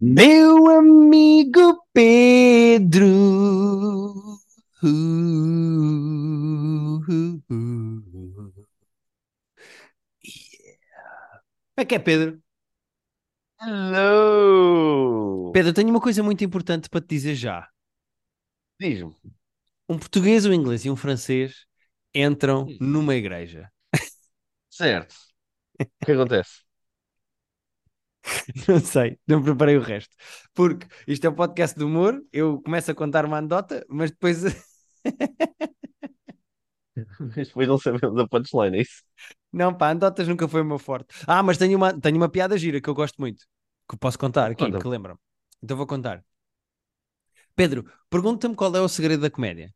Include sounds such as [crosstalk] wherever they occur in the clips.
Meu amigo Pedro. Yeah. Como é que é, Pedro? Hello! Pedro, tenho uma coisa muito importante para te dizer já. Diz-me. Um português, um inglês e um francês entram Hum. numa igreja. Certo. O que acontece? [laughs] Não sei, não preparei o resto. Porque isto é um podcast de humor, eu começo a contar uma anedota, mas depois [laughs] Mas depois não sabemos a punchline, é isso? Não, pá, anedotas nunca foi o meu forte. Ah, mas tenho uma, tenho uma piada gira que eu gosto muito, que posso contar aqui, Conta-me. que lembram. Então vou contar. Pedro, pergunta-me qual é o segredo da comédia.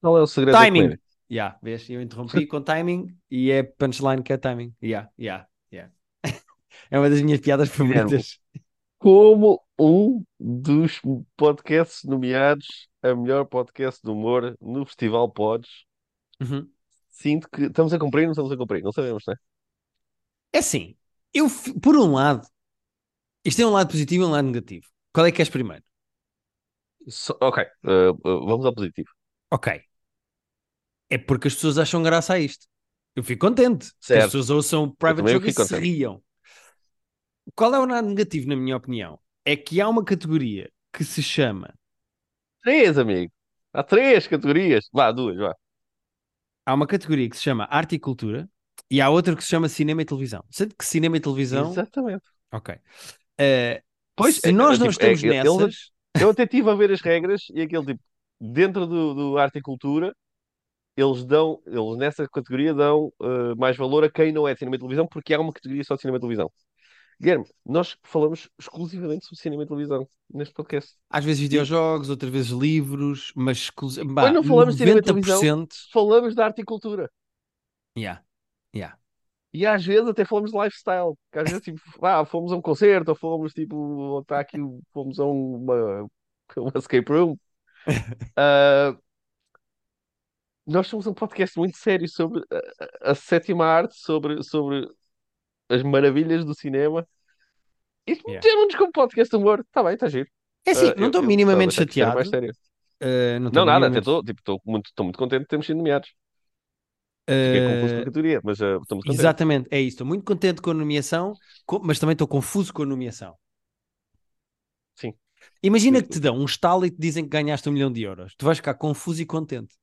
Qual é o segredo da Timing. comédia? Yeah, vês? Eu interrompi com timing e é punchline que é timing. Yeah, yeah, yeah. É uma das minhas piadas favoritas. Como um dos podcasts nomeados a melhor podcast de humor no Festival Pods, Uhum. sinto que estamos a cumprir não estamos a cumprir? Não sabemos, não é? É assim, eu, por um lado, isto é um lado positivo e um lado negativo. Qual é que és primeiro? Só- ok, uh, uh, vamos ao positivo. Ok. É porque as pessoas acham graça a isto. Eu fico contente. Que as Certo. pessoas ouçam o Private Joke e se riam. Qual é o lado negativo, na minha opinião? É que há uma categoria que se chama. Três, amigo. Há três categorias. Vá, duas, vá. Há uma categoria que se chama Arte e Cultura e há outra que se chama Cinema e Televisão. Sendo que Cinema e Televisão. Exatamente. Ok. Eh, Pois, se é, nós é, não tipo, é estamos que eles- nessas. Eu até estive a ver as regras e aquele tipo, dentro do, do arte e cultura, eles dão, eles nessa categoria dão eh, mais valor a quem não é de cinema e televisão, porque há uma categoria só de cinema e televisão. Guilherme, nós falamos exclusivamente sobre cinema e televisão neste podcast. Às vezes videojogos, outras vezes livros, mas exclusi- bah, Quando não falamos de cinema e televisão, 90%. falamos de arte e cultura. Yeah. Yeah. E às vezes até falamos de lifestyle. Que às vezes tipo, [laughs] ah, fomos a um concerto, ou fomos tipo, está aqui, fomos a uma, [laughs] uma escape room. [laughs] Ah, nós somos um podcast muito sério sobre a, a- a sétima arte, sobre, sobre as maravilhas do cinema. E Yeah. meteram-nos como podcast de humor. Está bem, está giro. É assim, Ah, não eu- estou eu minimamente que isto era mais chateado. sério. eh, não Não, nada, até estou tipo, muito, muito contente de termos sido nomeados. Fiquei confuso com a categoria, mas ah, estamos contentes. Exatamente, é isso. Estou muito contente com a nomeação, co- mas também estou confuso com a nomeação. Sim. Imagina Sim, que te dão um estalo e te dizem que ganhaste um milhão de euros. Tu vais ficar confuso e contente.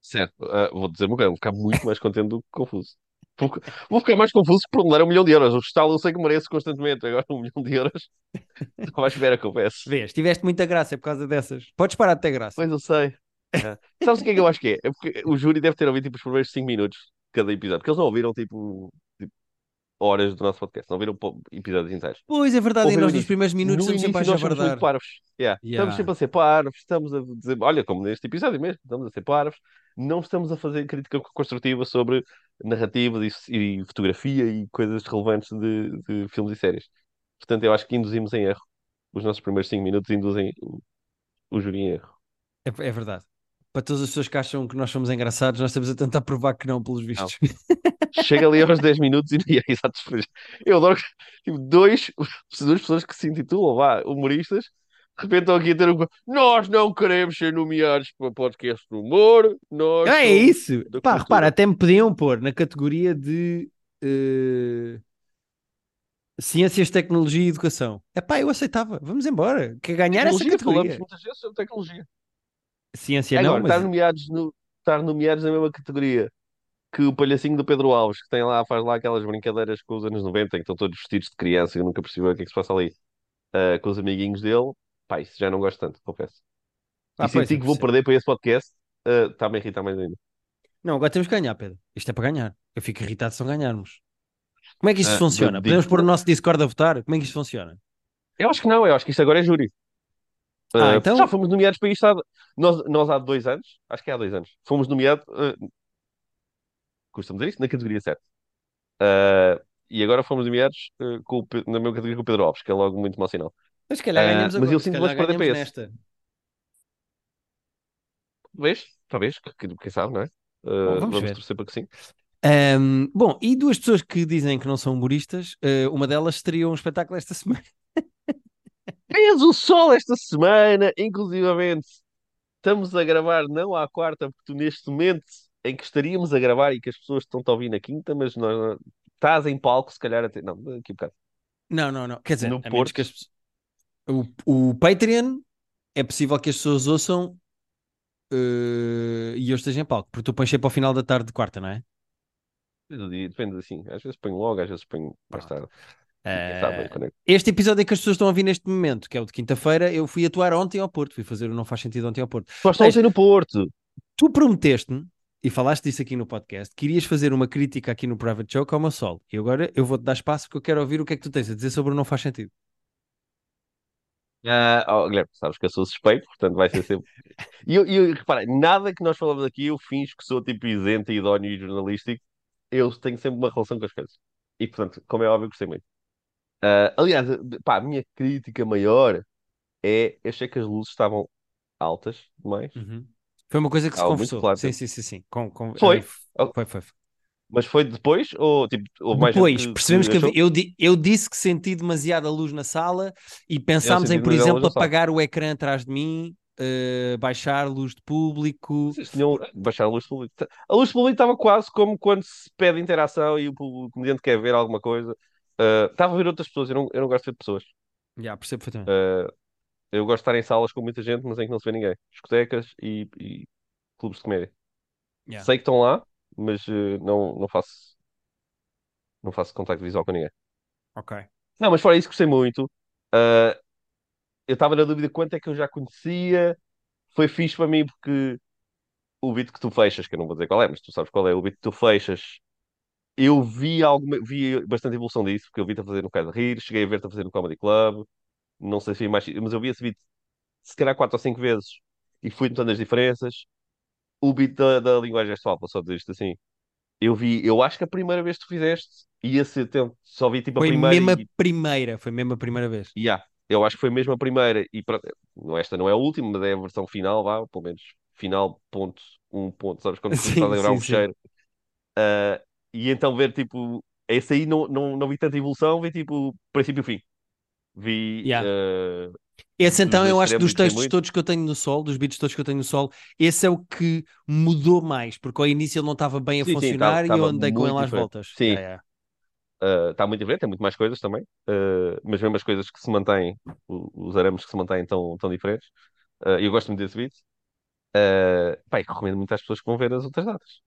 Certo. Ah, vou dizer uma coisa, vou ficar muito mais contente do que confuso. Vou, vou ficar mais confuso por não dar um milhão de euros. O estalo eu sei que mereço constantemente. Agora um milhão de euros. [laughs] Estou à espera que houvesse. Vês, tiveste muita graça é por causa dessas. Podes parar de ter graça. Pois eu sei. Ah. [laughs] Sabes o que é que eu acho que é? É porque o júri deve ter ouvido tipo, os primeiros 5 minutos de cada episódio. Porque eles não ouviram tipo, tipo, horas do nosso podcast. Não ouviram po- episódios inteiros. Pois é verdade, e Ouviram nós o nos primeiros minutos no estamos sempre a nós javardar. parvos. Yeah. Yeah. Estamos sempre a ser parvos, estamos a dizer, olha, como neste episódio mesmo, estamos a ser parvos, não estamos a fazer crítica construtiva sobre narrativas e, e fotografia e coisas relevantes de, de filmes e séries. Portanto, eu acho que induzimos em erro. Os nossos primeiros 5 minutos induzem o, o júri em erro. É, é verdade. Para todas as pessoas que acham que nós somos engraçados, nós estamos a tentar provar que não, pelos vistos. Chega ali aos 10 minutos e, é [laughs] exato. Eu adoro tipo, dois, [laughs] duas pessoas que se intitulam vá, humoristas, de repente estão aqui a ter um. Nós não queremos ser nomeados para podcast do humor, nós É somos isso. Pá, cultura. repara, até me podiam pôr na categoria de eh, Ciências, Tecnologia e Educação. É pá, eu aceitava. Vamos embora. Quer ganhar essa Tecnologia, falamos categoria. muitas vezes sobre tecnologia. Ciência não, Agora, mas estar nomeados, no, estar nomeados na mesma categoria que o palhacinho do Pedro Alves, que tem lá, faz lá aquelas brincadeiras com os anos 90, em que estão todos vestidos de criança e eu nunca percebi o que é que se passa ali, ah, com os amiguinhos dele, pá, isso já não gosto tanto, confesso. Ah, e senti eu que vou perder para esse podcast, está-me a irritar mais ainda. Não, agora temos que ganhar, Pedro. Isto é para ganhar. Eu fico irritado se não ganharmos. Como é que isto Ah, funciona? Podemos pôr o nosso Discord a votar? Como é que isto funciona? Eu acho que não, eu acho que isto agora é júri. Ah, Ah, então- Já fomos nomeados para isto há... Nós, nós há dois anos, acho que é há dois anos, fomos nomeados, ah, custa-me dizer isso, na categoria 7. Ah, e agora fomos nomeados ah, com na mesma categoria com o Pedro Alves, que é logo muito mau sinal. Mas se calhar Ah, ganhamos mas agora. eu se sinto mais perder para esse. nesta. Talvez, talvez, que- que- quem sabe, não é? Ah, Bom, vamos vamos ver. torcer para que sim. Ahm, bom, e duas pessoas que dizem que não são humoristas, eh, uma delas estreou um espetáculo esta semana. [laughs] Fez o sol esta semana, inclusivamente estamos a gravar não à quarta, porque tu neste momento em que estaríamos a gravar e que as pessoas estão a ouvir na quinta, mas nós, estás em palco, se calhar até. Não, aqui um bocado. Não, não, não. Quer dizer, No Porto. que as pessoas- o, o Patreon é possível que as pessoas ouçam eh, e eu esteja em palco, porque tu pões sempre ao final da tarde de quarta, não é? Depende do dia, Depende assim. Às vezes ponho logo, às vezes ponho mais tarde. Quem sabe, quando é que- este episódio que as pessoas estão a ouvir neste momento, que é o de quinta-feira, eu fui atuar ontem ao Porto, fui fazer o Não Faz Sentido ontem ao Porto. Nós estamos aí no Porto. Tu prometeste-me, e falaste disso aqui no podcast, que irias fazer uma crítica aqui no Private Joke ao meu solo. E agora eu vou-te dar espaço porque eu quero ouvir o que é que tu tens a dizer sobre o Não Faz Sentido. Ah, oh, Guilherme, sabes que eu sou suspeito, portanto vai ser sempre. E eu, eu, repara, nada que nós falamos aqui eu finjo que sou tipo isento, idóneo e jornalístico. Eu tenho sempre uma relação com as coisas. E portanto, como é óbvio, gostei muito. Ah, aliás, pá, a minha crítica maior é eu achei que as luzes estavam altas demais. Uhum. Foi uma coisa que se Ah, conversou. Sim, sim, sim, sim. Com, com- Foi? Oh. foi, foi. Mas foi depois ou tipo, mais Depois, que, percebemos que, havia- eu, eu disse que senti demasiada luz na sala e pensámos em, por exemplo, apagar o ecrã atrás de mim, eh, baixar luz de público. Baixar a luz pública. A luz pública estava quase como quando se pede interação e o, o comediante quer ver alguma coisa. Ah, estava a ver outras pessoas, eu não, eu não gosto de ver pessoas. Já, percebo perfeitamente. Ah, eu gosto de estar em salas com muita gente, mas em que não se vê ninguém. Discotecas e, e clubes de comédia. Já. Sei que estão lá, mas eh, não, não faço não faço contacto visual com ninguém. Ok. Não, mas fora isso, gostei muito. Ah, eu estava na dúvida quanto é que eu já conhecia. Foi fixe para mim porque o beat que tu fechas, que eu não vou dizer qual é, mas tu sabes qual é, o beat que tu fechas, eu vi alguma, vi bastante evolução disso, porque eu vi-te a fazer no Casa de Rir, cheguei a ver-te a fazer no Comedy Club, não sei se vi mais, mas eu vi esse beat se calhar quatro ou cinco vezes e fui notando as diferenças. O beat da, da linguagem gestual, vou só dizer isto assim, eu vi, eu acho que a primeira vez que tu fizeste, e esse tempo só vi tipo a Foi primeira mesmo a e, primeira, foi mesmo a primeira vez. yeah, eu acho que foi mesmo a primeira e não, esta não é a última, mas é a versão final, vá, pelo menos final ponto, um ponto, sabes, quando [laughs] Sim, começas a gravar sim, um sim. fecheiro. Ah, e então ver tipo, esse aí não, não, não vi tanta evolução, vi tipo princípio e fim. Vi Yeah. ah, Esse então eu acho que dos textos muito. todos que eu tenho no sol, dos beats todos que eu tenho no sol, esse é o que mudou mais, porque ao início ele não estava bem a Sim, sim, funcionar e eu andei com ele às diferente. voltas. Sim, Yeah, yeah. ah, está muito diferente, tem muito mais coisas também, ah, mas mesmo as coisas que se mantêm, os arames que se mantêm tão, tão diferentes. Ah, eu gosto muito desse beat. Uh, pá, e recomendo muito às pessoas que vão ver as outras datas.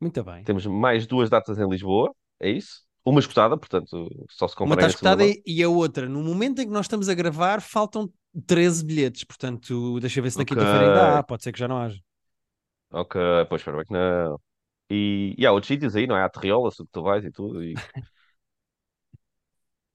Muito bem. Temos mais duas datas em Lisboa, é isso? Uma escutada, portanto, só se Uma comprarem está escutada e e a outra, no momento em que nós estamos a gravar, faltam 13 bilhetes, portanto, deixa eu ver se na Ok. quinta-feira ainda há, pode ser que já não haja. Ok, pois espero bem que não. E, e há outros sítios aí, não é? Há Terriola, se tu vais e tudo. E... [laughs]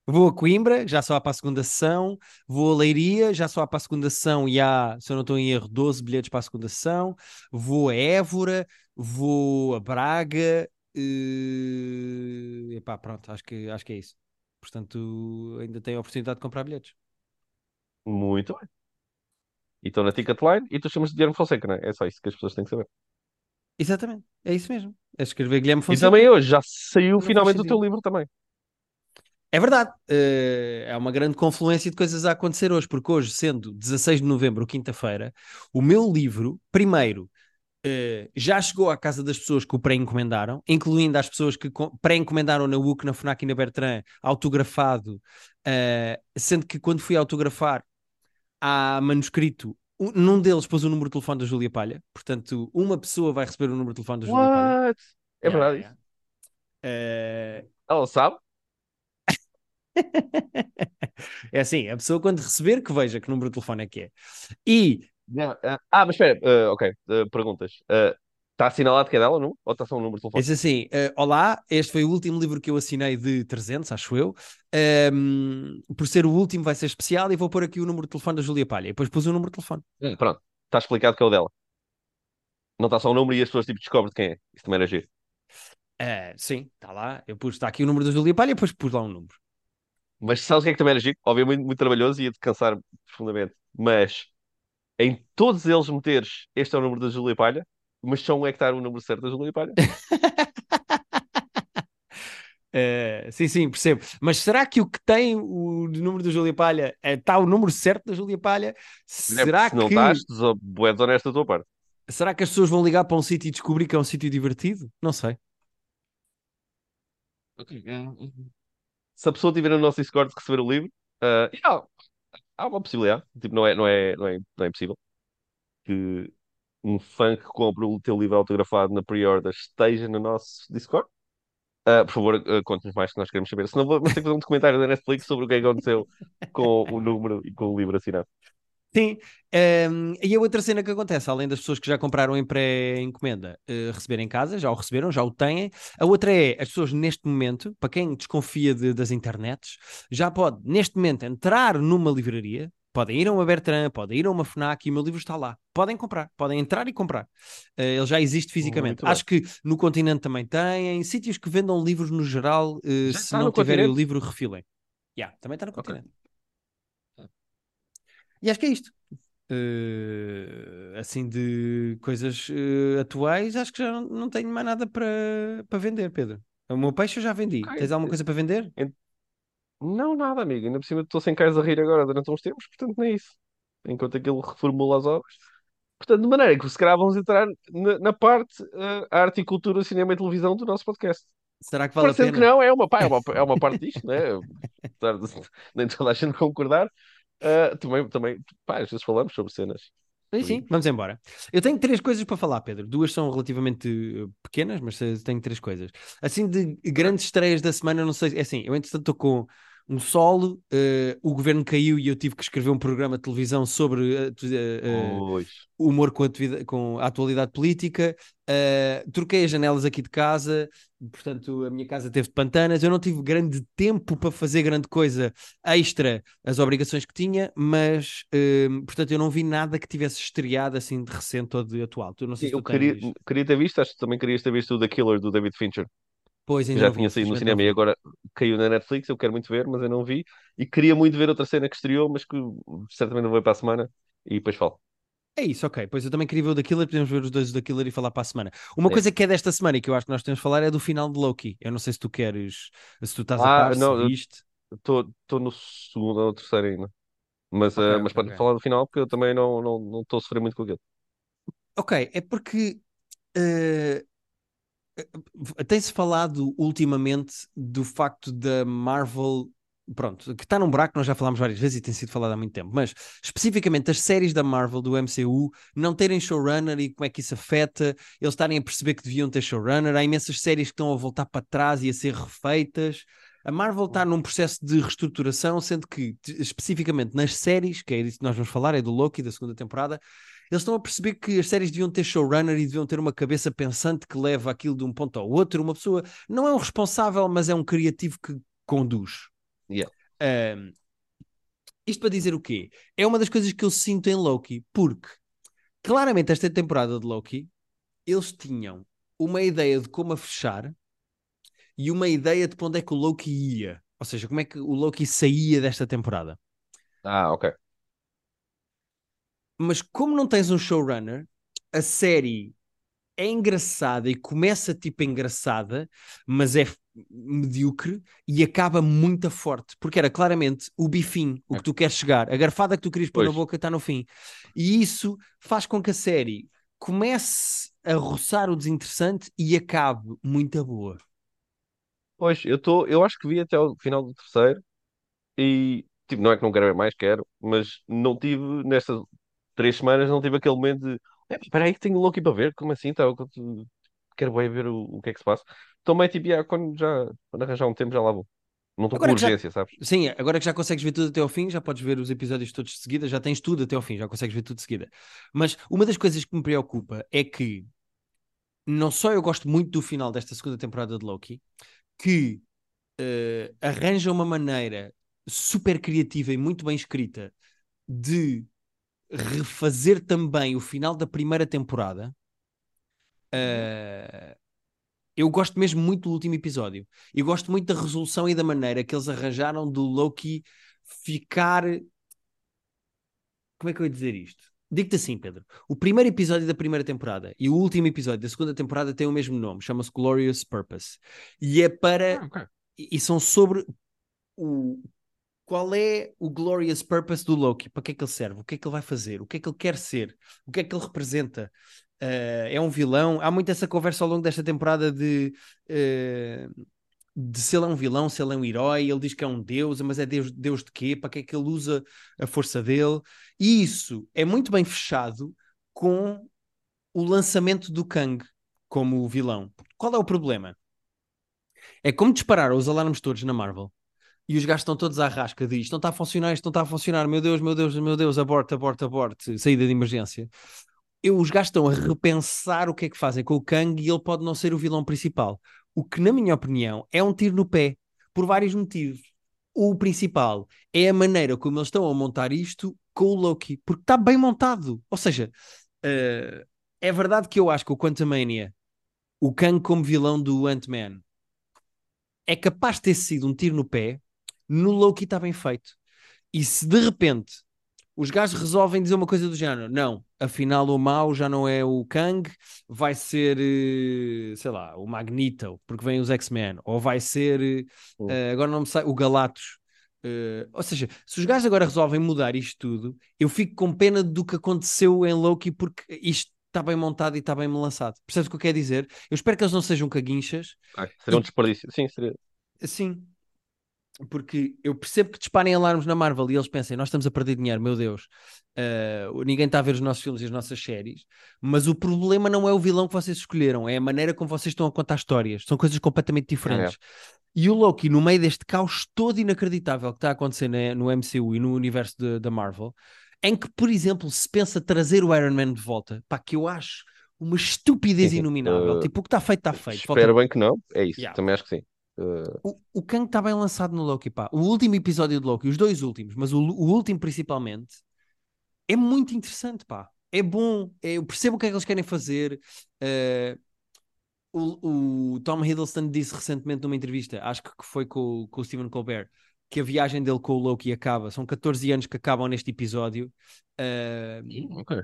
Vou a Coimbra, já só há para a segunda sessão. Vou a Leiria, já só há para a segunda sessão e há, se eu não estou em erro, 12 bilhetes para a segunda sessão. Vou a Évora, vou a Braga. E... Epá, pronto, acho que, acho que é isso. Portanto, ainda tenho a oportunidade de comprar bilhetes. Muito bem. E estou na Ticketline e tu chamas de Guilherme Fonseca, não é? É só isso que as pessoas têm que saber. Exatamente, é isso mesmo. É escrever Guilherme E Fonseca. também hoje já saiu Não finalmente o teu livro também. É verdade, eh, é uma grande confluência de coisas a acontecer hoje, porque hoje, sendo 16 de novembro, quinta-feira, o meu livro, primeiro, eh, já chegou à casa das pessoas que o pré-encomendaram, incluindo as pessoas que co- pré-encomendaram na UC, na FNAC e na Bertrand, autografado, eh, sendo que quando fui autografar, há manuscrito, um- num deles pôs o número de telefone da Júlia Palha, portanto, uma pessoa vai receber o número de telefone da Júlia Palha. É Yeah, verdade yeah, isso? Eh, Ela sabe? [laughs] É assim, a pessoa quando receber que veja que número de telefone é que é. E Não, ah, ah, mas espera, ah, ok, ah, perguntas. Está assinalado que é dela, não? Ou está só um número de telefone? diz assim: eh, Olá, este foi o último livro que eu assinei de 300, acho eu. Ehm, por ser o último, vai ser especial e vou pôr aqui o número de telefone da Júlia Palha. E depois pus o número de telefone. Pronto, está explicado que é o dela. Não está só o número e as pessoas tipo, descobrem de quem é. Isso também era giro. Eh, sim, está lá. Eu pus, está aqui o número da Júlia Palha e depois pus lá um número. Mas sabes o que é que também era giro? Obviamente muito trabalhoso e ia-te cansar profundamente. Mas em todos eles meteres este é o número da Júlia Palha, mas só um é que está o número certo da Júlia Palha. Uh, [laughs] sim, sim, percebo. Mas será que o que tem o número da Júlia Palha está o número certo da Júlia Palha? Será Se não que estás, é desonesto da tua parte. será que as pessoas vão ligar para um sítio e descobrir que é um sítio divertido? Não sei. Se a pessoa tiver no nosso Discord receber o livro, uh, yeah, há uma possibilidade. Tipo, não é, não é, não é, não é impossível que um fã que compra o teu livro autografado na pre-order esteja no nosso Discord. Uh, por favor, uh, conte-nos mais que nós queremos saber. Senão vamos ter que fazer um documentário da Netflix sobre o que aconteceu com o número e com o livro assinado. Sim, um, e a outra cena que acontece, além das pessoas que já compraram em pré-encomenda uh, receberem em casa, já o receberam, já o têm, a outra é as pessoas neste momento, para quem desconfia de, das internets, já pode neste momento entrar numa livraria, podem ir a uma Bertrand, podem ir a uma FNAC e o meu livro está lá. Podem comprar, podem entrar e comprar. Uh, ele já existe fisicamente. Acho que no continente também tem, sítios que vendam livros no geral, uh, se não tiverem o livro, refilem. Yeah, também está no okay. continente. E acho que é isto. Uh, assim de coisas uh, atuais, acho que já não, não tenho mais nada para, para vender, Pedro. O meu peixe eu já vendi. Okay. Tens alguma coisa para vender? Não, nada, amigo. Ainda por cima estou sem caras a rir agora durante uns tempos, portanto não é isso. Enquanto aquilo reformula as obras. Portanto, de maneira que se calhar vamos entrar na, na parte uh, arte e cultura, cinema e televisão do nosso podcast. Será que vale Parecendo a pena? que não, é uma, pá, é uma, [laughs] é uma parte disto, né? Apesar de [laughs] nem toda a gente concordar, Uh, também, também, pá, às vezes falamos sobre cenas. Sim, sim, vamos embora. Eu tenho três coisas para falar, Pedro. Duas são relativamente eh, pequenas, mas tenho três coisas. Assim, de grandes estreias da semana, não sei. É assim, eu entretanto estou com um solo, uh, o governo caiu e eu tive que escrever um programa de televisão sobre uh, uh, humor com a, com a, atualidade política. troquei as janelas aqui de casa, portanto, a minha casa teve de pantanas. Eu não tive grande tempo para fazer grande coisa extra as obrigações que tinha, mas portanto, eu não vi nada que tivesse estreado assim de recente ou de atual. Tu, não sei Sim, eu queria, queria ter visto, acho que também querias ter visto o The Killer do David Fincher. Pois, ainda já tinha saído no cinema e agora caiu na Netflix. Eu quero muito ver, mas eu não vi. E queria muito ver outra cena que estreou, mas que certamente não vou para a semana. E depois falo. É isso, ok. Pois eu também queria ver o da Killer, podemos ver os dois da Killer e falar para a semana. Uma é. coisa que é desta semana e que eu acho que nós temos de falar é do final de Loki. Eu não sei se tu queres, se tu estás ah, a par, não, se viste. Estou no segundo ou terceiro ainda. Mas, okay, uh, mas okay, pode falar do final porque eu também não estou não, não a sofrer muito com aquilo. Ok, é porque uh, tem-se falado ultimamente do facto da Marvel pronto, que está num buraco, nós já falámos várias vezes e tem sido falado há muito tempo, mas especificamente as séries da Marvel, do MCU, não terem showrunner e como é que isso afeta, eles estarem a perceber que deviam ter showrunner, há imensas séries que estão a voltar para trás e a ser refeitas. A Marvel está num processo de reestruturação, sendo que, especificamente nas séries, que é disso que nós vamos falar, é do Loki da segunda temporada, eles estão a perceber que as séries deviam ter showrunner e deviam ter uma cabeça pensante que leva aquilo de um ponto ao outro. Uma pessoa não é um responsável, mas é um criativo que conduz. Yeah. Um, isto para dizer o quê? É uma das coisas que eu sinto em Loki, porque claramente esta temporada de Loki eles tinham uma ideia de como a fechar e uma ideia de para onde é que o Loki ia. Ou seja, como é que o Loki saía desta temporada. Ah, ok. Mas como não tens um showrunner, a série é engraçada e começa tipo engraçada, mas é medíocre e acaba muito forte, porque era claramente o bifinho, o que tu queres chegar, a garfada que tu querias pôr pois. na boca está no fim. E isso faz com que a série comece a roçar o desinteressante e acabe muito boa. Pois, eu, tô, eu acho que vi até o final do terceiro e tipo, não é que não quero ver mais, quero, mas não tive nestas três semanas não tive aquele momento de espera aí que tenho Loki para ver, como assim? Tá, quero bem ver o, o que é que se passa. Também, tipo, já, quando, já, quando arranjar um tempo, já lá vou. Não estou com urgência, já, sabes? Sim, agora que já consegues ver tudo até ao fim, já podes ver os episódios todos de seguida, já tens tudo até ao fim, já consegues ver tudo de seguida. Mas uma das coisas que me preocupa é que não só eu gosto muito do final desta segunda temporada de Loki, que uh, arranja uma maneira super criativa e muito bem escrita de refazer também o final da primeira temporada. Uh, eu gosto mesmo muito do último episódio. Eu gosto muito da resolução e da maneira que eles arranjaram do Loki ficar. Como é que eu ia dizer isto? Digo-te assim, Pedro. O primeiro episódio da primeira temporada e o último episódio da segunda temporada têm o mesmo nome, chama-se Glorious Purpose. E é para. Ah, okay. e são sobre o, qual é o glorious purpose do Loki? Para que é que ele serve? O que é que ele vai fazer? O que é que ele quer ser? O que é que ele representa? Uh, é um vilão? Há muito essa conversa ao longo desta temporada de, uh, de se ele é um vilão, se ele é um herói. Ele diz que é um deus, mas é deus, deus de quê? Para que é que ele usa a força dele? E isso é muito bem fechado com o lançamento do Kang como vilão. Qual é o problema? É como disparar os alarmes todos na Marvel e os gajos estão todos à rasca de isto não está a funcionar, isto não está a funcionar, meu Deus, meu Deus, meu Deus, aborto, aborto, aborto, saída de emergência. Eu, os gajos estão a repensar o que é que fazem com o Kang e ele pode não ser o vilão principal. O que, na minha opinião, é um tiro no pé, por vários motivos. O principal é a maneira como eles estão a montar isto com o Loki, porque está bem montado. Ou seja, uh, é verdade que eu acho que o Quantumania, o Kang como vilão do Ant-Man, é capaz de ter sido um tiro no pé, no Loki está bem feito. E se de repente os gajos resolvem dizer uma coisa do género, não, afinal o mau já não é o Kang, vai ser, eh, sei lá, o Magneto, porque vem os X-Men, ou vai ser, uh, agora não me sai, o Galactus. Uh, ou seja, se os gajos agora resolvem mudar isto tudo, eu fico com pena do que aconteceu em Loki, porque isto está bem montado e está bem lançado. Percebes o que eu quero dizer? Eu espero que eles não sejam caguinchas. Ah, seria um desperdício. Sim, seria. Sim, porque eu percebo que disparem alarmes na Marvel e eles pensem, nós estamos a perder dinheiro, meu Deus, uh, ninguém está a ver os nossos filmes e as nossas séries, mas o problema não é o vilão que vocês escolheram, é a maneira como vocês estão a contar histórias, são coisas completamente diferentes. É. E o Loki, no meio deste caos todo inacreditável que está a acontecer na, no MCU e no universo da Marvel, em que, por exemplo, se pensa trazer o Iron Man de volta, pá, que eu acho uma estupidez inominável. Uh, tipo, o que está feito, está feito. Espero volta... bem que não, é isso, yeah. também acho que sim. Uh... O, o Kang está bem lançado no Loki, pá. O último episódio de Loki, os dois últimos, mas o, o último principalmente, é muito interessante, pá. É bom, é, eu percebo o que é que eles querem fazer. Uh, o, o, Tom Hiddleston disse recentemente numa entrevista, acho que foi com, com o Stephen Colbert, que a viagem dele com o Loki acaba. São 14 anos que acabam neste episódio. Uh, ok.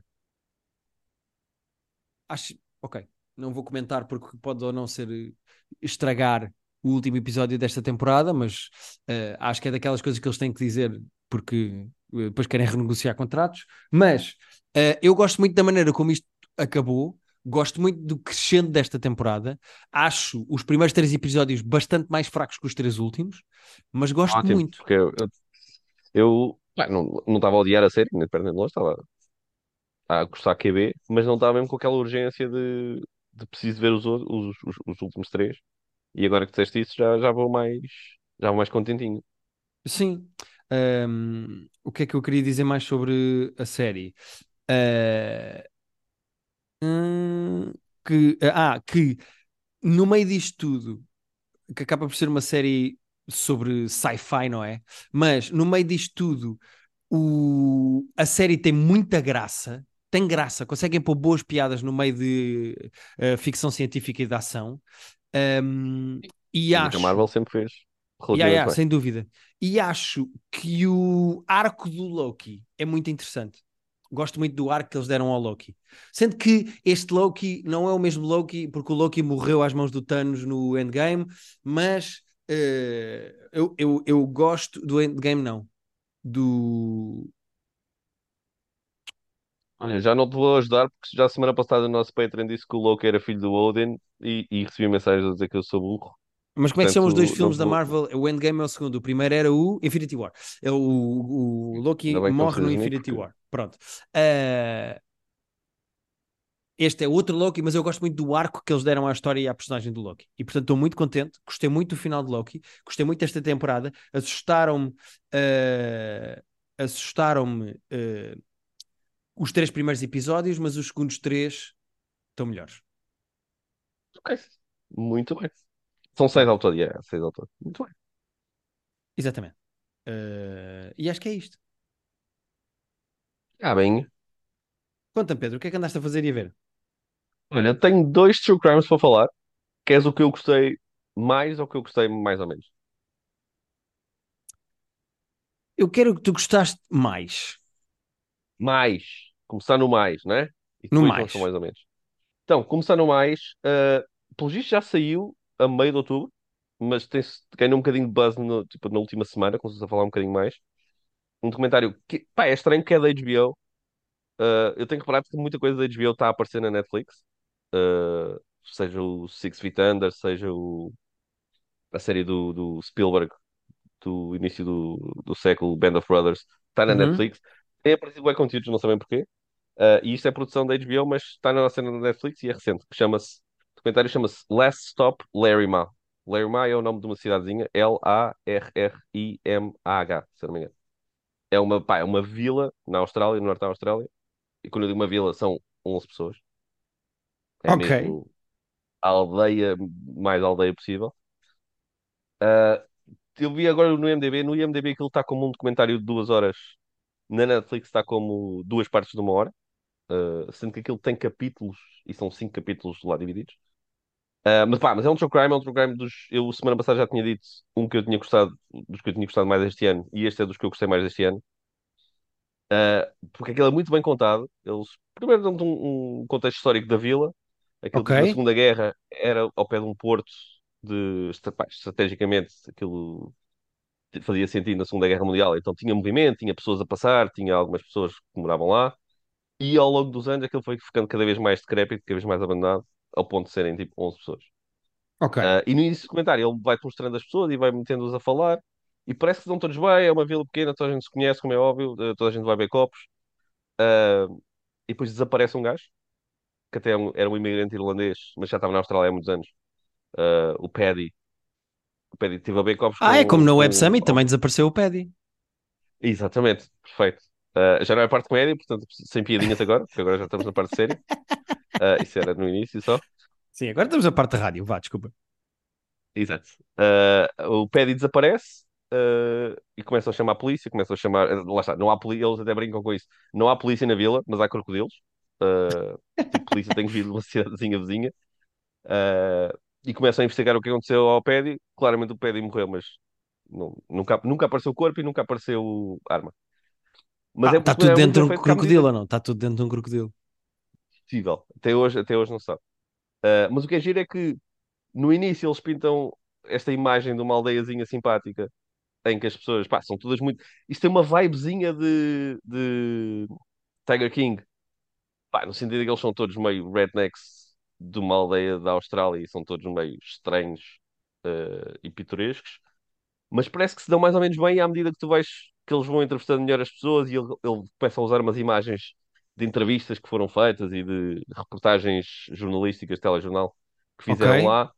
Acho, ok. Não vou comentar porque pode ou não ser estragar o último episódio desta temporada, mas uh, acho que é daquelas coisas que eles têm que dizer porque uh, depois querem renegociar contratos. Mas uh, eu gosto muito da maneira como isto acabou Gosto muito do crescendo desta temporada. Acho os primeiros três episódios bastante mais fracos que os três últimos, mas gosto Ótimo, muito. Porque eu, eu, eu não, não estava a odiar a série, nem de perto nem de longe, estava a gostar QB, mas não estava mesmo com aquela urgência de, de preciso ver os, os, os, os últimos três. E agora que disseste isso, já, já vou mais já vou mais contentinho. Sim. Um, o que é que eu queria dizer mais sobre a série? Uh, que, ah, que no meio disto tudo, que acaba por ser uma série sobre sci-fi, não é? Mas no meio disto tudo, o, a série tem muita graça, tem graça, conseguem pôr boas piadas no meio de uh, ficção científica e de ação. Um, e acho. Que a Marvel sempre fez. Yeah, yeah, sem dúvida. E acho que o arco do Loki é muito interessante gosto muito do arco que eles deram ao Loki. Sendo que este Loki não é o mesmo Loki, porque o Loki morreu às mãos do Thanos no Endgame, mas uh, eu, eu, eu gosto do Endgame, não. Do. Olha, já não te vou ajudar porque já semana passada o nosso Patreon disse que o Loki era filho do Odin e, e recebi mensagens a dizer que eu sou burro. Mas como é que são os dois filmes da Marvel? O Endgame é o segundo. O primeiro era o Infinity War. É o, o Loki morre no Infinity War. Pronto. Uh, este é outro Loki, mas eu gosto muito do arco que eles deram à história e à personagem do Loki. E portanto estou muito contente, gostei muito do final de Loki, gostei muito desta temporada, assustaram-me uh, assustaram-me uh, os três primeiros episódios, mas os segundos três estão melhores. Ok, muito bem. São seis ao todo, seis ao todo. Muito bem. Exatamente. Uh, e acho que é isto. Ah, bem. Conta-me, Pedro, o que é que andaste a fazer e a ver? Olha, tenho dois true crimes para falar. Queres o que eu gostei mais ou o que eu gostei mais ou menos? Eu quero que tu gostaste mais. Mais. Começar no mais, né? E no mais. mais ou menos. Então, começar no mais. Uh, pelo visto já saiu a meio de outubro. mas tem ganhou um bocadinho de buzz no, tipo, na última semana, começou a falar um bocadinho mais. Um documentário que, pá, é estranho que é da HBO. Uh, eu tenho reparado que muita coisa da HBO está a aparecer na Netflix. Uh, seja o Six Feet Under, seja o, a série do, do Spielberg do início do, do século, Band of Brothers, está na Uhum. Netflix. Tem aparecido bem conteúdos, não sabem porquê. Uh, e isto é produção da HBO, mas está na cena da Netflix e é recente, que chama-se, o documentário chama-se Last Stop Larry Ma. Larry Ma é o nome de uma cidadezinha, L-A-R-R-I-M-A-H, se não me engano. É uma, pá, é uma vila na Austrália, no norte da Austrália, e quando eu digo uma vila, são 11 pessoas. É Ok, a aldeia, mais aldeia possível. Uh, eu vi agora no IMDb, no IMDb aquilo está como um documentário de duas horas, na Netflix está como duas partes de uma hora, uh, sendo que aquilo tem capítulos, e são cinco capítulos lá divididos. Uh, mas pá, mas é um true crime, é um true crime dos. Eu semana passada já tinha dito um que eu tinha gostado, dos que eu tinha gostado mais este ano, e este é dos que eu gostei mais este ano. Uh, porque aquilo é muito bem contado. Eles primeiro dão um, um contexto histórico da vila. Aquilo ok, tipo na Segunda Guerra era ao pé de um porto de pá, estrategicamente aquilo fazia sentido na Segunda Guerra Mundial. Então tinha movimento, tinha pessoas a passar, tinha algumas pessoas que moravam lá. E ao longo dos anos aquilo foi ficando cada vez mais decrépito, cada vez mais abandonado, ao ponto de serem tipo 11 pessoas. ok. Ah, e no início do comentário ele vai-te mostrando as pessoas e vai metendo-os a falar. E parece que estão todos bem, é uma vila pequena, toda a gente se conhece, como é óbvio, eh, toda a gente vai ver copos. Ah, e depois desaparece um gajo, que até é era um imigrante irlandês, mas já estava na Austrália há muitos anos. Ah, o Paddy. O Paddy teve a ver copos Ah, é como com, na Web. Summit, também desapareceu o Paddy. Exatamente, perfeito. Ah, já não é parte de comédia, portanto, sem piadinhas agora, porque agora já estamos na parte séria. [laughs] Ah, isso era no início só. Sim, agora estamos na parte da rádio, vá, desculpa. Exato. Ah, o Paddy desaparece e começam a chamar a polícia, começam a chamar. Lá está, não há polícia, eles até brincam com isso. Não há polícia na vila, mas há crocodilos. Tipo, polícia tem vindo de uma [laughs] cidadezinha vizinha. E começam a investigar o que aconteceu ao Paddy. Claramente o Paddy morreu, mas não- nunca, nunca apareceu o corpo e nunca apareceu arma. Mas Ah, é, está tudo é dentro de um crocodilo ou não? Está tudo dentro de um crocodilo. possível. Até hoje, até hoje não sabe. Ah, mas o que é giro é que no início eles pintam esta imagem de uma aldeiazinha simpática em que as pessoas, pá, são todas muito. Isto tem uma vibezinha de, de Tiger King, pá, no sentido de que eles são todos meio rednecks de uma aldeia da Austrália e são todos meio estranhos eh, e pitorescos, mas parece que se dão mais ou menos bem à medida que tu vais, que eles vão entrevistando melhor as pessoas e ele, ele começa a usar umas imagens de entrevistas que foram feitas e de reportagens jornalísticas, telejornal, que fizeram lá.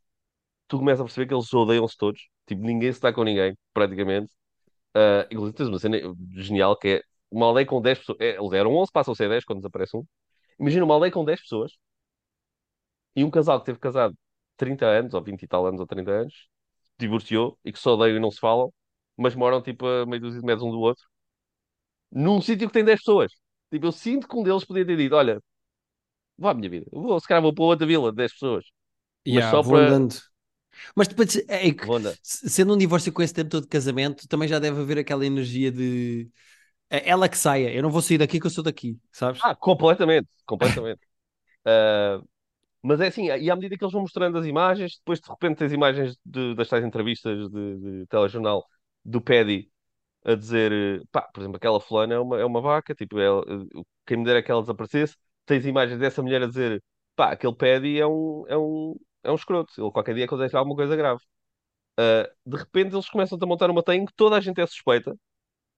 Tu começas a perceber que eles odeiam-se todos, tipo, ninguém se dá com ninguém, praticamente. Uh, inclusive, tens uma cena genial que é uma aldeia com 10 pessoas. É, eles eram 11, passam a ser 10 quando desaparece um. Imagina uma aldeia com 10 pessoas e um casal que teve casado 30 anos, ou 20 e tal anos, ou 30 anos, divorciou e que só odeiam e não se falam, mas moram tipo a meio dúzia de metros um do outro, num sítio que tem 10 pessoas. Tipo, eu sinto que um deles podia ter dito: Olha, vá à minha vida, vou, se calhar vou para outra vila de 10 pessoas, mas yeah, só vou para. andando. Mas depois, é que, sendo um divórcio com esse tempo todo de casamento, também já deve haver aquela energia de é ela que saia, eu não vou sair daqui que eu sou daqui, sabes? Ah, completamente, completamente. Uh, [laughs] Mas é assim, e à medida que eles vão mostrando as imagens, depois de repente tens imagens de- das tais entrevistas de, de telejornal do Paddy a dizer, pá, por exemplo, aquela fulana é uma, é uma vaca, tipo, eh, quem me dera que ela desaparecesse. Tens imagens dessa mulher a dizer, pá, aquele Paddy é um, é um, é um escroto, ele qualquer dia acontece alguma coisa grave. Ah, de repente eles começam-te a montar uma teia em que toda a gente é suspeita.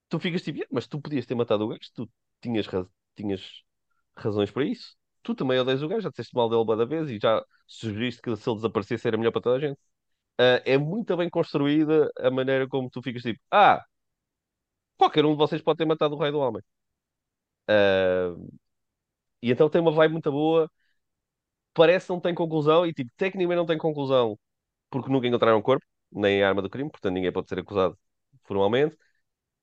Tu ficas tipo, "Yeah, mas tu podias ter matado o gajo, tu tinhas, raz- tinhas razões para isso. Tu também odeias o gajo, já disseste mal dele da vez e já sugeriste que se ele desaparecesse era melhor para toda a gente. Ah, é muito bem construída a maneira como tu ficas tipo, ah, qualquer um de vocês pode ter matado o rei do homem. Ah, e então tem uma vibe muito boa, parece que não tem conclusão e tipo, tecnicamente não tem conclusão porque nunca encontraram o corpo, nem a arma do crime, portanto ninguém pode ser acusado formalmente.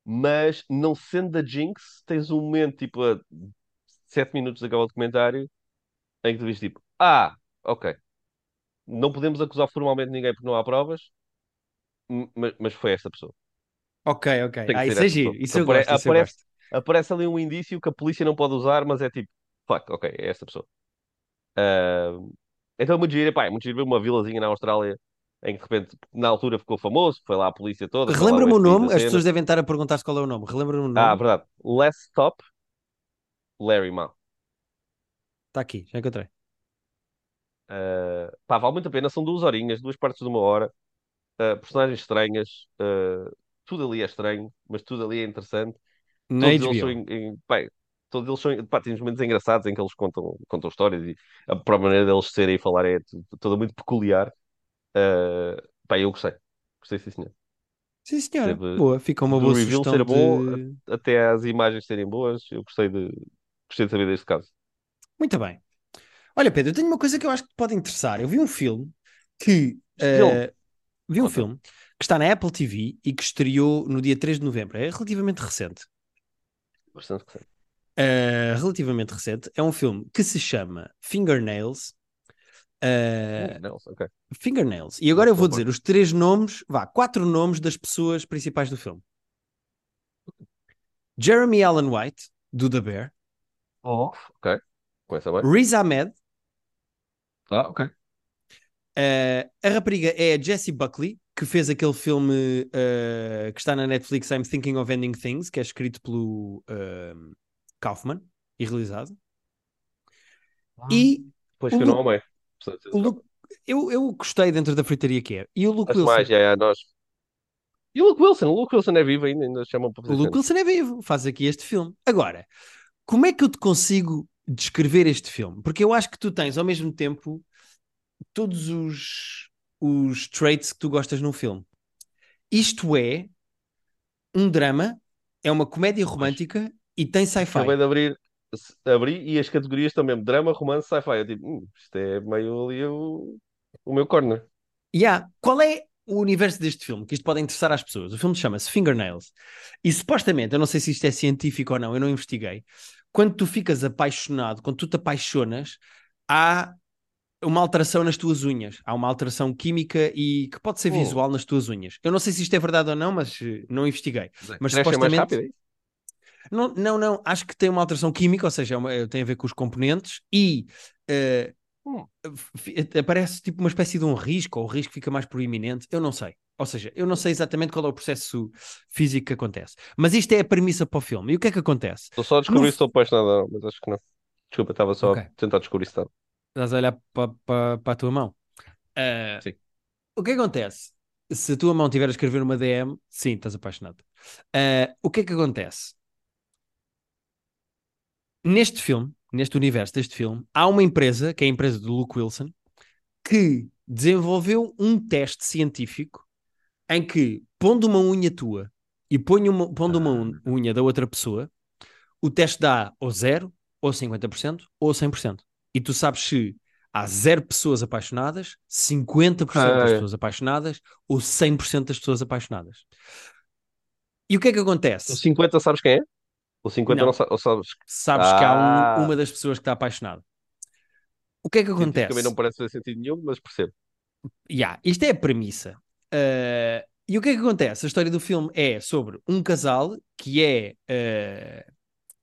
Mas não sendo da Jinx, tens um momento tipo a 7 minutos de acabar o documentário em que tu vês tipo, ah, ok, não podemos acusar formalmente ninguém porque não há provas, mas, mas foi esta pessoa. Ok, ok. Ah, isso é giro, isso eu apare- gosto, isso aparece, gosto. aparece ali um indício que a polícia não pode usar, mas é tipo, fuck, ok, é esta pessoa. Ah, então é muito giro, pá, é muito giro uma vilazinha na Austrália. em que de repente, na altura ficou famoso, foi lá a polícia toda. Relembra-me o nome, as pessoas devem estar a perguntar-se qual é o nome. Relembra-me o nome. Ah, verdade. Last Stop, Larry Ma. Está aqui, já encontrei. Uh, pá, vale muito a pena, são duas horinhas, duas partes de uma hora, uh, personagens estranhas, uh, tudo ali é estranho, mas tudo ali é interessante. Na Todos eles HBO. são, em, em- pá, todos eles são, pá, tem uns momentos engraçados em que eles contam, contam histórias e a própria maneira deles serem e falar é toda muito peculiar. Uh, pá, eu gostei, gostei sim senhor. Sim, senhora. Boa, fica uma boa reveal sugestão ser bom, de... Até as imagens serem boas, eu gostei de, gostei de saber deste caso. Muito bem. Olha, Pedro, eu tenho uma coisa que eu acho que te pode interessar. Eu vi um filme que... Eh, vi um Conta. filme que está na Apple TV e que estreou no dia 3 de novembro. É relativamente recente. Bastante recente. Uh, relativamente recente. É um filme que se chama Fingernails. Uh, Não, ok. Fingernails. E agora eu vou dizer os três nomes, vá, quatro nomes das pessoas principais do filme. Jeremy Allen White, do The Bear. Oh, ok. Começa bem. Riz Ahmed. Ah, ok. Uh, a rapariga é a Jessie Buckley, que fez aquele filme uh, que está na Netflix, I'm Thinking of Ending Things, que é escrito pelo uh, Kaufman e realizado. E Pois o que eu não amei. O Luke, eu, eu gostei dentro da fritaria que é. E o Luke Wilson. mais, é, é, nós. E o Luke Wilson? O Luke Wilson é vivo ainda, ainda chamam para O fazer Luke cenas. Wilson é vivo, faz aqui este filme. Agora, como é que eu te consigo descrever este filme? Porque eu acho que tu tens ao mesmo tempo todos os, os traits que tu gostas num filme. Isto é um drama, é uma comédia romântica e tem sci-fi. Acabei de abrir, abri e as categorias estão mesmo drama, romance, sci-fi. Eu tipo, hum, isto é meio ali o, o meu corner. Yeah. Qual é o universo deste filme? Que isto pode interessar às pessoas. O filme chama-se Fingernails. E supostamente, eu não sei se isto é científico ou não, eu não investiguei. Quando tu ficas apaixonado, quando tu te apaixonas, há uma alteração nas tuas unhas. Há uma alteração química e que pode ser Oh. visual nas tuas unhas. Eu não sei se isto é verdade ou não, mas eh, não investiguei. Mas Cresce mais supostamente- rápido, é? Não, não, não. Acho que tem uma alteração química, ou seja, é uma- tem a ver com os componentes e eh, Hum. fi- aparece tipo uma espécie de um risco, ou o risco fica mais proeminente. Eu não sei. Ou seja, eu não sei exatamente qual é o processo físico que acontece. Mas isto é a premissa para o filme. E o que é que acontece? Estou só a descobrir No- se estou apaixonado mas acho que não. Desculpa, estava só Ok. a tentar descobrir se estava. Estás a olhar para, para, para a tua mão. Ah, Sim. O que acontece? Se a tua mão estiver a escrever uma DM, sim, estás apaixonado. Ah, o que é que acontece? Neste filme, neste universo deste filme, há uma empresa, que é a empresa do Luke Wilson, que desenvolveu um teste científico em que, pondo uma unha tua e uma, pondo uma un- unha da outra pessoa, o teste dá ou 0, ou 50%, ou 100%. E tu sabes se há 0 pessoas apaixonadas, 50% das Ah, é. pessoas apaixonadas, ou 100% das pessoas apaixonadas. E o que é que O acontece? 50 sabes quem é? O 50 Não. não, sabes? Sabes que há um- Ah. uma das pessoas que está apaixonada. O que é que acontece? não parece fazer sentido nenhum, mas percebo. Yeah, isto é a premissa. Uh, e o que é que acontece? A história do filme é sobre um casal que é uh,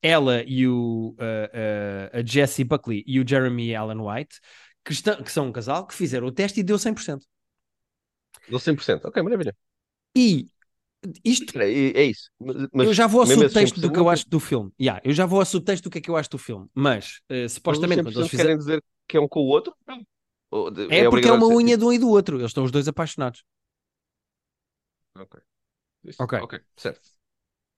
ela e o, uh, a Jessie Buckley e o Jeremy Allen White, que, estão, que são um casal que fizeram o teste e deu 100%. Dou 100%. Ok, maravilha. E isto, É, é isso. Mas, mas eu já vou ao esses subtexto do 100% que eu acho do filme. Yeah, eu já vou ao subtexto do que é que eu acho do filme. Mas, uh, Mas os supostamente, 100% eles fizeram... querem dizer que é um com o outro? Ou de- É porque é uma unha tipo- de um e do outro. Eles estão os dois apaixonados. Ok. Ok. Ok, certo.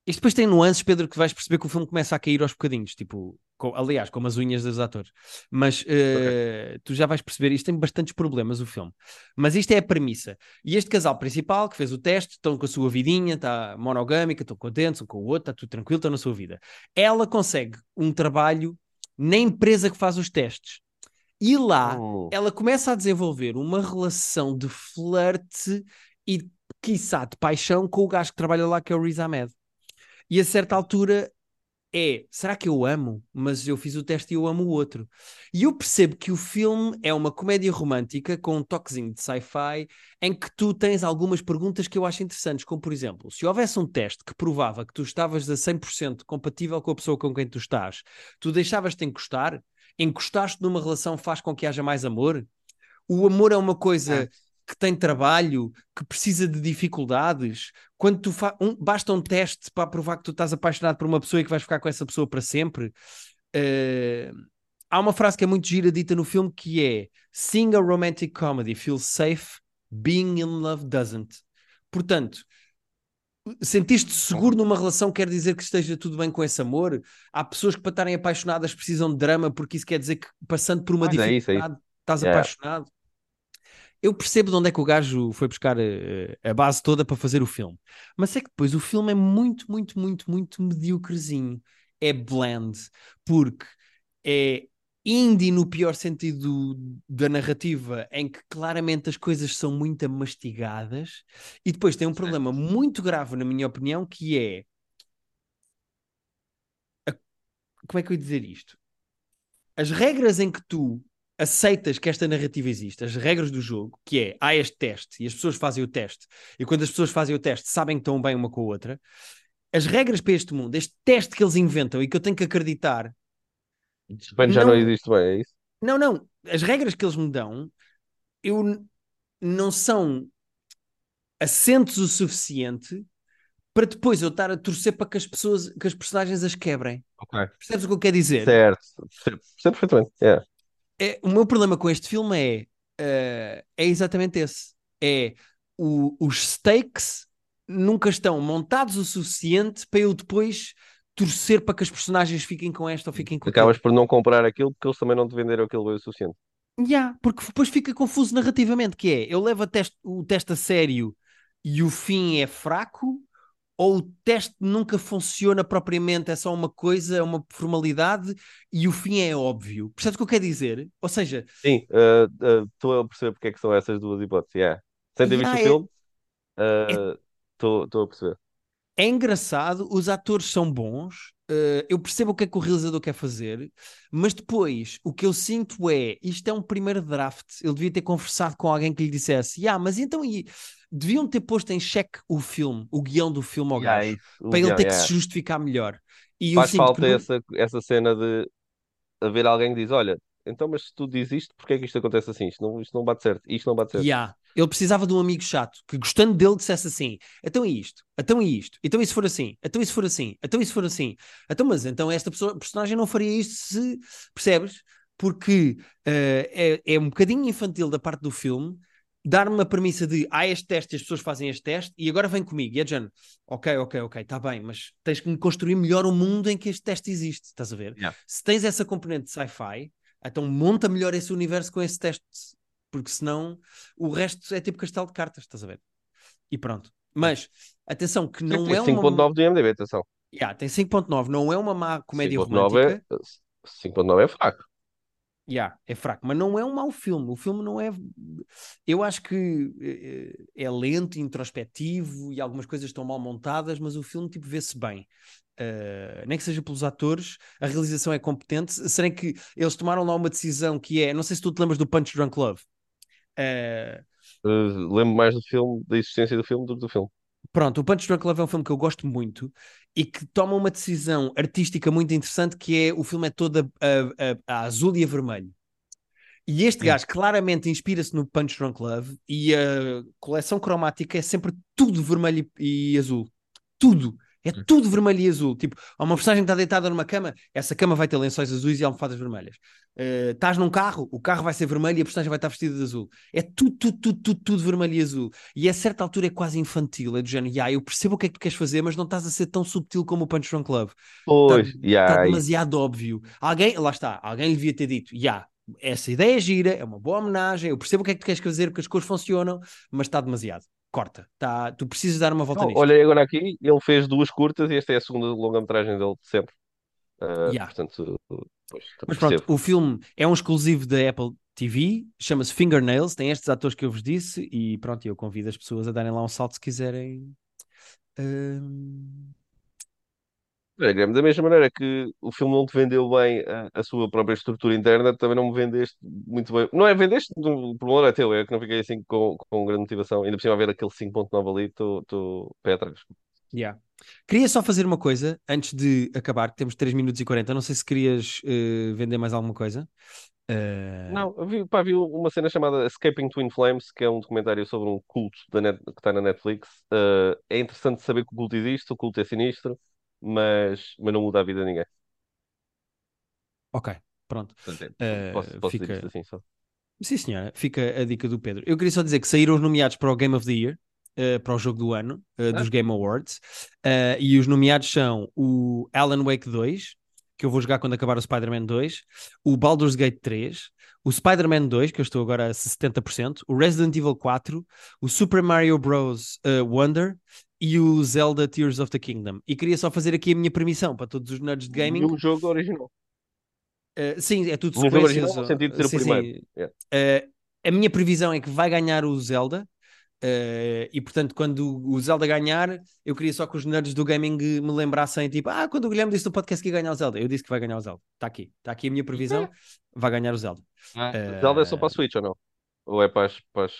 Isto depois tem nuances, Pedro, que vais perceber que o filme começa a cair aos bocadinhos, tipo, co- aliás, como as unhas dos atores. Mas eh, tu já vais perceber, isto tem bastantes problemas, o filme. Mas isto é a premissa. E este casal principal que fez o teste, estão com a sua vidinha, está monogâmica, estão contentes um com o outro, está tudo tranquilo, estão na sua vida. Ela consegue um trabalho na empresa que faz os testes. E lá Hum. ela começa a desenvolver uma relação de flerte e, quiçá, de paixão com o gajo que trabalha lá, que é o Riz Ahmed. E a certa altura é, será que eu amo? Mas eu fiz o teste e eu amo o outro. E eu percebo que o filme é uma comédia romântica com um toquezinho de sci-fi em que tu tens algumas perguntas que eu acho interessantes, como por exemplo, se houvesse um teste que provava que tu estavas a 100% compatível com a pessoa com quem tu estás, tu deixavas-te encostar? Encostar-te numa relação faz com que haja mais amor? O amor é uma coisa que tem trabalho, que precisa de dificuldades, quando tu fa... um, basta um teste para provar que tu estás apaixonado por uma pessoa e que vais ficar com essa pessoa para sempre. Uh, há uma frase que é muito gira dita no filme que é Sing a romantic comedy feels safe, being in love doesn't. Portanto, sentiste seguro numa relação quer dizer que esteja tudo bem com esse amor? Há pessoas que para estarem apaixonadas precisam de drama porque isso quer dizer que passando por uma Mas é isso, é dificuldade estás Yeah. apaixonado. Eu percebo de onde é que o gajo foi buscar eh, a, base toda para fazer o filme, mas é que depois o filme é muito, muito, muito, muito mediocrezinho. É bland, porque é indie no pior sentido da narrativa, em que claramente as coisas são muito mastigadas, e depois tem um problema muito grave, na minha opinião, que é. a- Como é que eu ia dizer isto? As regras em que tu aceitas que esta narrativa existe, as regras do jogo, que é há este teste e as pessoas fazem o teste, e quando as pessoas fazem o teste sabem que estão bem uma com a outra, as regras para este mundo, este teste que eles inventam e que eu tenho que acreditar repente já não Não. existe bem, é isso? Não, não. As regras que eles me dão, eu não são assentes o suficiente para depois eu estar a torcer para que as pessoas, que as personagens as quebrem. Ok. Percebes o que eu quero dizer? Certo, percebo, percebo perfeitamente. Yeah. É, o meu problema com este filme é, eh, é exatamente esse. É o- os stakes nunca estão montados o suficiente para eu depois torcer para que as personagens fiquem com esta ou fiquem com aquilo. Acabas por não comprar aquilo porque eles também não te venderam aquilo bem o suficiente. Ya, porque depois fica confuso narrativamente, que é, eu levo a teste- o teste a sério e o fim é fraco, ou o teste nunca funciona propriamente, é só uma coisa, é uma formalidade, e o fim é óbvio. Percebes o que eu quero dizer? Ou seja, Sim, uh, uh, estou a perceber porque é que são essas duas hipóteses. Yeah. Sem ter Yeah, visto é- o filme, uh, estou estou a perceber. é engraçado, os atores são bons, eh, eu percebo o que é que o realizador quer fazer, mas depois o que eu sinto é, isto é um primeiro draft, ele devia ter conversado com alguém que lhe dissesse, ah, mas então e... deviam ter posto em xeque o filme, o guião do filme ao Yeah, gajo, isso, para ele guião, ter yeah. que se justificar melhor. E eu Faz sinto que falta não- essa, essa cena de haver alguém que diz: Olha, então, mas se tu dizes isto, porque é que isto acontece assim? Isto não, isto não bate certo, isto não bate certo. Yeah. Ele precisava de um amigo chato que, gostando dele, dissesse assim: então é isto, então é isto, então se for assim, então se for assim, então se for assim, então, mas então esta pessoa, personagem não faria isto se percebes? Porque eh, é, é um bocadinho infantil da parte do filme dar-me uma premissa de há este teste e as pessoas fazem este teste e agora vem comigo. E é de género, ok, ok, ok, está bem, mas tens que me construir melhor o mundo em que este teste existe, estás a ver? Yeah. Se tens essa componente de sci-fi, então monta melhor esse universo com esse teste, porque senão o resto é tipo castelo de cartas, estás a ver? E pronto. Mas, atenção, que não Sim, é tem uma... 5.9 do IMDb, atenção. Yeah, tem 5.9, não é uma má comédia 5.9 romântica. é, 5.9 é fraco. Yeah, é fraco, mas não é um mau filme. O filme não é. Eu acho que eh, é lento, introspectivo e algumas coisas estão mal montadas, mas o filme tipo vê-se bem. Uh, nem que seja pelos atores, a realização é competente. Será que eles tomaram lá uma decisão que é, não sei se tu te lembras do Punch Drunk Love. Uh, Uh, lembro mais do filme, da existência do filme do que do filme. Pronto, o Punch Drunk Love é um filme que eu gosto muito e que toma uma decisão artística muito interessante que é o filme é todo a, a- a- a azul e a vermelho. E este gajo claramente inspira-se no Punch Drunk Love e a coleção cromática é sempre tudo vermelho e, e azul. Tudo. É Hum. tudo vermelho e azul. Tipo, há uma personagem que está deitada numa cama, essa cama vai ter lençóis azuis e almofadas vermelhas. Eh, Estás num carro, o carro vai ser vermelho e a personagem vai estar vestida de azul. É tudo, tudo, tudo, tudo, tudo vermelho e azul. E a certa altura é quase infantil. É do género, "Ya, eu percebo o que é que tu queres fazer, mas não estás a ser tão subtil como o Punch Drunk Love. Pois, Está yeah, isso. demasiado óbvio. Alguém, lá está, alguém lhe devia ter dito, já, essa ideia é gira, é uma boa homenagem, eu percebo o que é que tu queres fazer, porque as cores funcionam, mas está demasiado. Corta. Tá, tu precisas dar uma volta nisto. olhei agora aqui, ele fez duas curtas e esta é a segunda longa-metragem dele de sempre. Uh, Yeah. Portanto, pois, Mas percebo. pronto, o filme é um exclusivo da Apple TV, chama-se Fingernails, tem estes atores que eu vos disse, e pronto, eu convido as pessoas a darem lá um salto se quiserem. Hum, Olha, Guilherme, da mesma maneira que o filme não te vendeu bem a, a sua própria estrutura interna, também não me vendeste muito bem. Não é vendeste, o problema é teu, é que não fiquei assim com, com grande motivação. Ainda por cima a ver aquele 5.9 ali, estou pé atrás. Yeah. Queria só fazer uma coisa antes de acabar, que temos 3 minutos e 40. Não sei se querias eh, vender mais alguma coisa. Uh, Não, vi, pá, vi uma cena chamada Escaping Twin Flames, que é um documentário sobre um culto net, que está na Netflix. Uh, é interessante saber que o culto existe, o culto é sinistro, mas, mas não muda a vida de ninguém. ok, pronto. Portanto, é, posso, Uh, posso dizer fica... isto assim só. Sim, senhora, fica a dica do Pedro. Eu queria só dizer que saíram os nomeados para o Game of the Year, uh, para o jogo do ano, uh, dos Ah. Game Awards, uh, e os nomeados são o Alan Wake 2, que eu vou jogar quando acabar o Spider-Man 2, o Baldur's Gate 3, o Spider-Man 2, que eu estou agora a 70%, o Resident Evil 4, o Super Mario Bros. uh, Wonder e o Zelda Tears of the Kingdom. E queria só fazer aqui a minha permissão para todos os nerds de gaming. Nenhum jogo original. Uh, sim, é tudo Nenhum jogo original no sentido de ser o sim, primeiro. sim. Yeah. Uh, a minha previsão é que vai ganhar o Zelda. uh, e portanto, quando o Zelda ganhar, eu queria só que os nerds do gaming me lembrassem: tipo, ah, quando o Guilherme disse no podcast que ia ganhar o Zelda, eu disse que vai ganhar o Zelda. Está aqui, está aqui a minha previsão: vai ganhar o Zelda. Uh, Zelda é só para a Switch ou não? Ou é para as, para as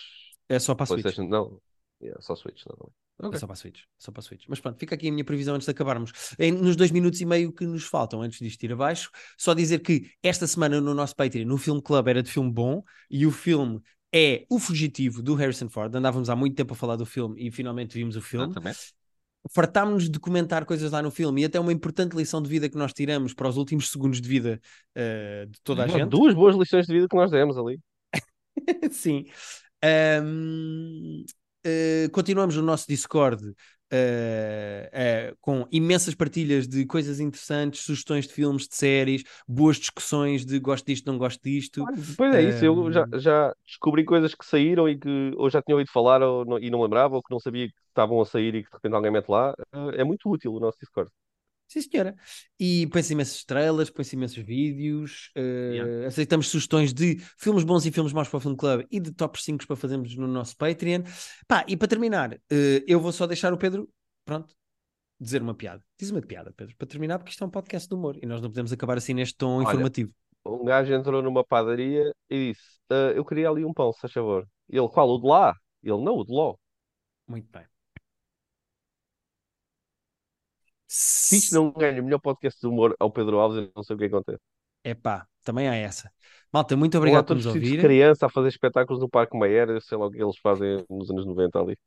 é só para a Switch. Não. Yeah, só Switch. Não, não. É Ok. só para a Switch, só para a Switch. Mas pronto, fica aqui a minha previsão antes de acabarmos. Em- nos dois minutos e meio que nos faltam antes disto ir abaixo, só dizer que esta semana no nosso Patreon, no Film Club, era de filme bom e o filme é O Fugitivo do Harrison Ford. Andávamos há muito tempo a falar do filme e finalmente vimos o filme. Exatamente. Fartámos-nos de comentar coisas lá no filme e até uma importante lição de vida que nós tiramos para os últimos segundos de vida eh, de toda a gente. Duas boas lições de vida que nós demos ali. [laughs] Sim. Ahm, eh, continuamos no nosso Discord eh, eh, com imensas partilhas de coisas interessantes, sugestões de filmes, de séries, boas discussões de gosto disto, não gosto disto. Depois é isso, eu já, já descobri coisas que saíram e que ou já tinha ouvido falar ou não- e não lembrava, ou que não sabia que estavam a sair e que de repente alguém mete lá. É muito útil o nosso Discord. Sim, senhora. E põe-se imensas estrelas, põe-se imensos vídeos. eh, aceitamos sugestões de filmes bons e filmes maus para o Film Club e de top 5 para fazermos no nosso Patreon. Pá, e para terminar, eh, eu vou só deixar o Pedro, pronto, dizer uma piada. Diz uma piada, Pedro, para terminar, porque isto é um podcast de humor e nós não podemos acabar assim neste tom Olha. informativo. Um gajo entrou numa padaria e disse: "Ah, Eu queria ali um pão, se faz favor. Ele, qual? O de lá? Ele, não, o de Ló. Muito bem. Se isto não ganha o melhor podcast de humor ao Pedro Alves, eu não sei o que acontece. Epá, também há essa. Malta, muito obrigado por nos ouvirem. criança a fazer espetáculos no Parque Mayer, eu sei lá o que eles fazem nos anos 90 ali.